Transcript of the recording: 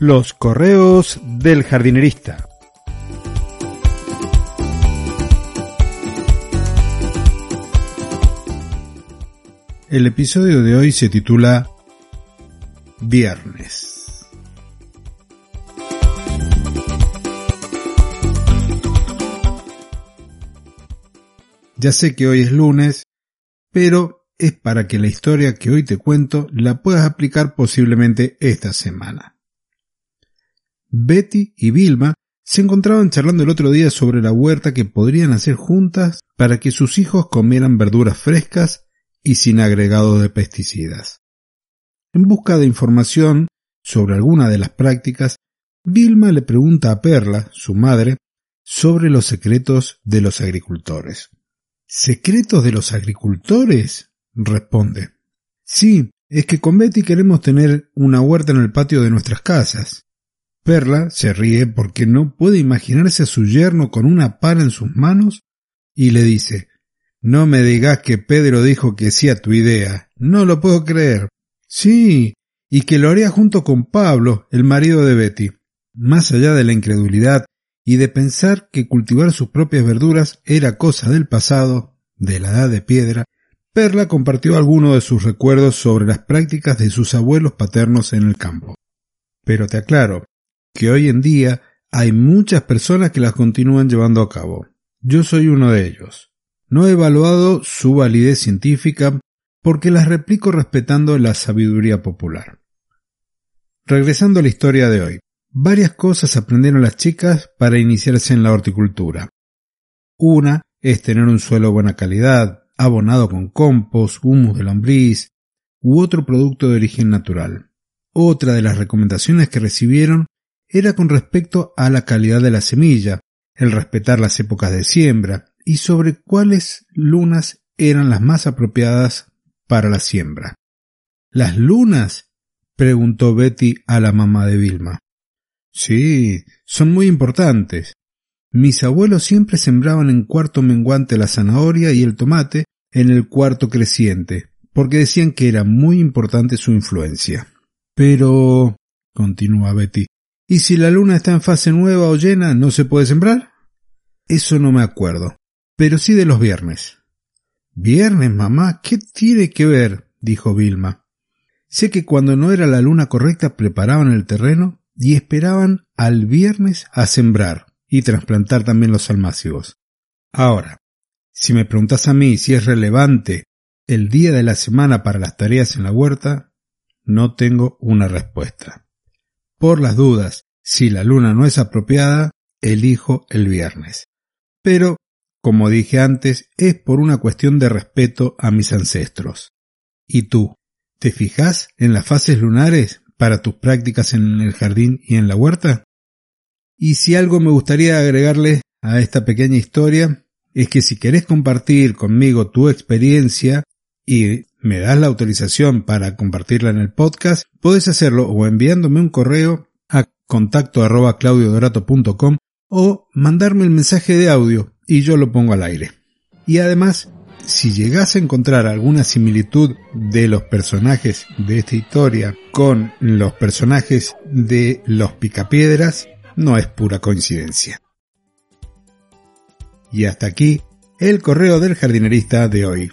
Los correos del jardinerista. El episodio de hoy se titula Viernes. Ya sé que hoy es lunes, pero es para que la historia que hoy te cuento la puedas aplicar posiblemente esta semana. Betty y Vilma se encontraban charlando el otro día sobre la huerta que podrían hacer juntas para que sus hijos comieran verduras frescas y sin agregado de pesticidas. En busca de información sobre alguna de las prácticas, Vilma le pregunta a Perla, su madre, sobre los secretos de los agricultores. ¿Secretos de los agricultores? responde. Sí, es que con Betty queremos tener una huerta en el patio de nuestras casas. Perla se ríe porque no puede imaginarse a su yerno con una pala en sus manos y le dice No me digas que Pedro dijo que sí a tu idea. No lo puedo creer. Sí, y que lo haría junto con Pablo, el marido de Betty. Más allá de la incredulidad y de pensar que cultivar sus propias verduras era cosa del pasado, de la edad de piedra, Perla compartió algunos de sus recuerdos sobre las prácticas de sus abuelos paternos en el campo. Pero te aclaro que hoy en día hay muchas personas que las continúan llevando a cabo. Yo soy uno de ellos. No he evaluado su validez científica porque las replico respetando la sabiduría popular. Regresando a la historia de hoy, varias cosas aprendieron las chicas para iniciarse en la horticultura. Una es tener un suelo de buena calidad, abonado con compost, humus de lombriz u otro producto de origen natural. Otra de las recomendaciones que recibieron era con respecto a la calidad de la semilla, el respetar las épocas de siembra y sobre cuáles lunas eran las más apropiadas para la siembra. ¿Las lunas? preguntó Betty a la mamá de Vilma. Sí, son muy importantes. Mis abuelos siempre sembraban en cuarto menguante la zanahoria y el tomate en el cuarto creciente, porque decían que era muy importante su influencia. Pero, continúa Betty, ¿y si la luna está en fase nueva o llena, no se puede sembrar? Eso no me acuerdo, pero sí de los viernes. Viernes, mamá, ¿qué tiene que ver? dijo Vilma. Sé que cuando no era la luna correcta preparaban el terreno y esperaban al viernes a sembrar y trasplantar también los almácigos. Ahora, si me preguntas a mí si es relevante el día de la semana para las tareas en la huerta, no tengo una respuesta. Por las dudas, si la luna no es apropiada, elijo el viernes. Pero, como dije antes, es por una cuestión de respeto a mis ancestros. ¿Y tú? ¿Te fijas en las fases lunares para tus prácticas en el jardín y en la huerta? Y si algo me gustaría agregarle a esta pequeña historia, es que si querés compartir conmigo tu experiencia y me das la autorización para compartirla en el podcast, puedes hacerlo o enviándome un correo a contacto o mandarme el mensaje de audio y yo lo pongo al aire. Y además, si llegas a encontrar alguna similitud de los personajes de esta historia con los personajes de los picapiedras, no es pura coincidencia. Y hasta aquí el correo del jardinerista de hoy.